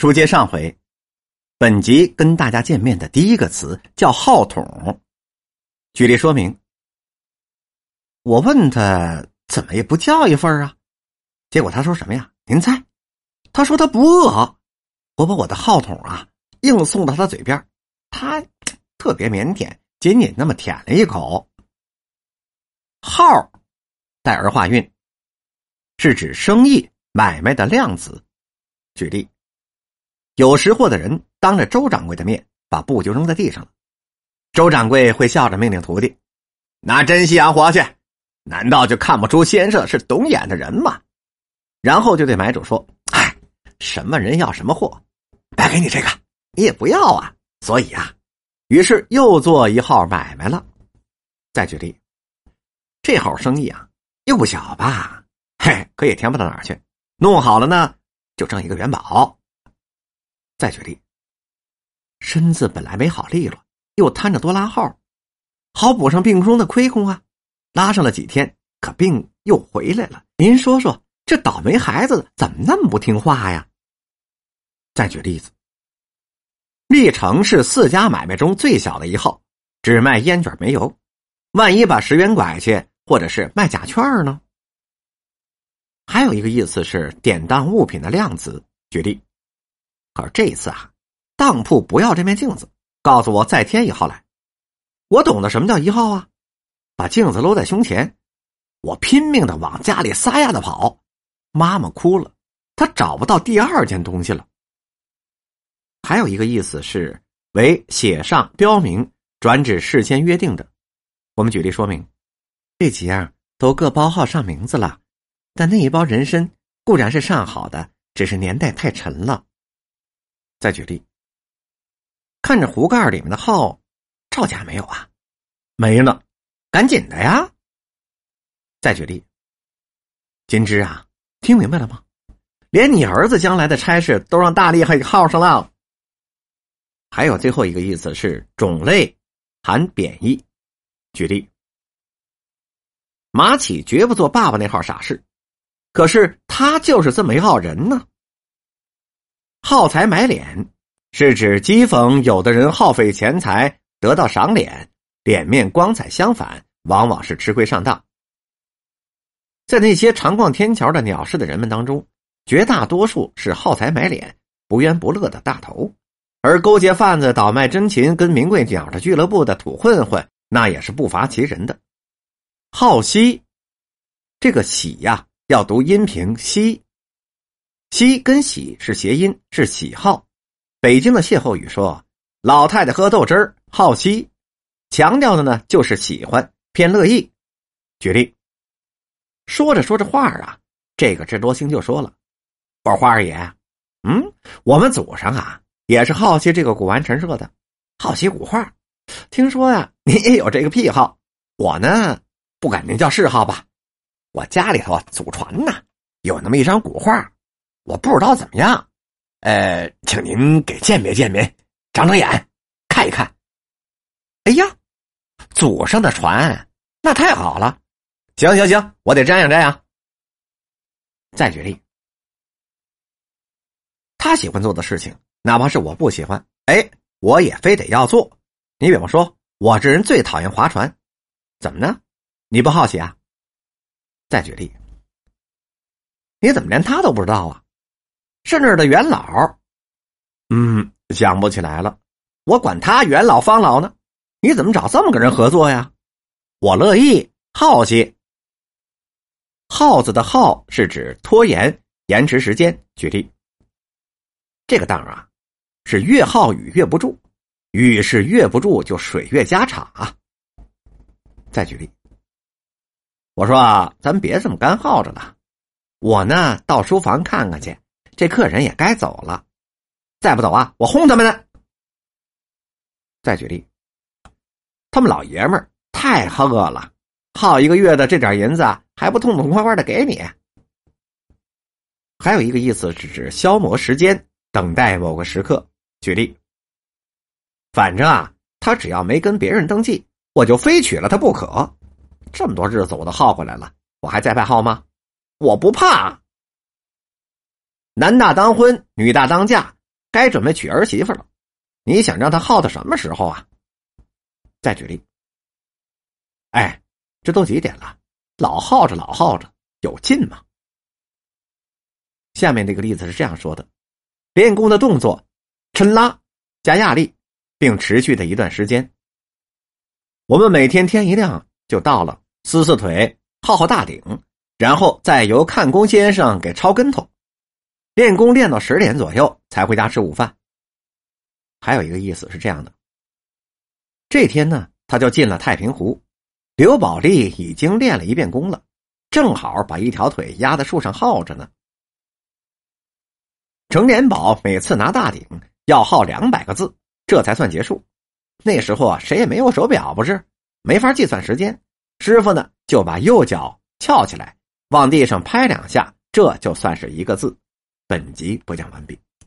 书接上回，本集跟大家见面的第一个词叫号筒。举例说明，我问他怎么也不叫一份啊？结果他说什么呀？您猜？他说他不饿。我把我的号筒啊硬送到他嘴边，他特别腼腆，紧紧那么舔了一口。号带儿化韵，是指生意买卖的量词。举例。有识货的人当着周掌柜的面把布就扔在地上了，周掌柜会笑着命令徒弟拿真西洋活去。难道就看不出先生是懂眼的人吗？然后就对买主说：“哎，什么人要什么货，白给你这个，你也不要啊。”所以啊，于是又做一号买卖了。再举例，这号生意啊又不小吧？嘿，可也填不到哪儿去。弄好了呢，就挣一个元宝。再举例，身子本来没好利落，又摊着多拉号，好补上病中的亏空啊！拉上了几天，可病又回来了。您说说，这倒霉孩子怎么那么不听话呀？再举例子，历城是四家买卖中最小的一号，只卖烟卷煤油，万一把十元拐去，或者是卖假券呢？还有一个意思是典当物品的量子，举例。可是这一次啊，当铺不要这面镜子，告诉我再添一号来。我懂得什么叫一号啊，把镜子搂在胸前，我拼命的往家里撒丫子跑。妈妈哭了，她找不到第二件东西了。还有一个意思是为写上标明，转指事先约定的。我们举例说明，这几样都各包号上名字了，但那一包人参固然是上好的，只是年代太沉了。再举例，看着壶盖里面的号，照假没有啊？没呢，赶紧的呀！再举例，金枝啊，听明白了吗？连你儿子将来的差事都让大厉害给耗上了。还有最后一个意思是种类含贬义。举例，马启绝不做爸爸那号傻事，可是他就是这么一号人呢。耗财买脸，是指讥讽有的人耗费钱财得到赏脸，脸面光彩相反，往往是吃亏上当。在那些常逛天桥的鸟市的人们当中，绝大多数是耗财买脸、不冤不乐的大头，而勾结贩子倒卖真禽跟名贵鸟的俱乐部的土混混，那也是不乏其人的。好西，这个喜呀，要读阴平西。喜跟喜是谐音，是喜好。北京的歇后语说：“老太太喝豆汁儿好西”，强调的呢就是喜欢偏乐意。举例，说着说着话啊，这个智多星就说了：“我花二爷，嗯，我们祖上啊也是好奇这个古玩陈设的，好奇古画。听说呀，您也有这个癖好。我呢，不敢您叫嗜好吧，我家里头祖传呐有那么一张古画。”我不知道怎么样，呃，请您给鉴别鉴别，长长眼，看一看。哎呀，祖上的船，那太好了！行行行，我得瞻仰瞻仰。再举例，他喜欢做的事情，哪怕是我不喜欢，哎，我也非得要做。你比方说，我这人最讨厌划船，怎么呢？你不好奇啊？再举例，你怎么连他都不知道啊？是那儿的元老，嗯，想不起来了。我管他元老方老呢。你怎么找这么个人合作呀？我乐意，好奇。耗子的耗是指拖延、延迟时间。举例，这个当啊，是越耗雨越不住，雨是越不住就水越加场啊。再举例，我说啊咱别这么干耗着了，我呢到书房看看去。这客人也该走了，再不走啊，我轰他们呢！再举例，他们老爷们儿太饿了，耗一个月的这点银子还不痛痛快快的给你？还有一个意思是指消磨时间，等待某个时刻。举例，反正啊，他只要没跟别人登记，我就非娶了他不可。这么多日子我都耗过来了，我还在外耗吗？我不怕。男大当婚，女大当嫁，该准备娶儿媳妇了。你想让他耗到什么时候啊？再举例，哎，这都几点了，老耗着老耗着，有劲吗？下面这个例子是这样说的：练功的动作，抻拉加压力，并持续的一段时间。我们每天天一亮就到了，撕撕腿，耗耗大顶，然后再由看功先生给抄跟头。练功练到十点左右才回家吃午饭。还有一个意思是这样的：这天呢，他就进了太平湖，刘宝利已经练了一遍功了，正好把一条腿压在树上耗着呢。程连宝每次拿大鼎要耗两百个字，这才算结束。那时候啊，谁也没有手表，不是没法计算时间。师傅呢，就把右脚翘起来，往地上拍两下，这就算是一个字。本集播讲完毕。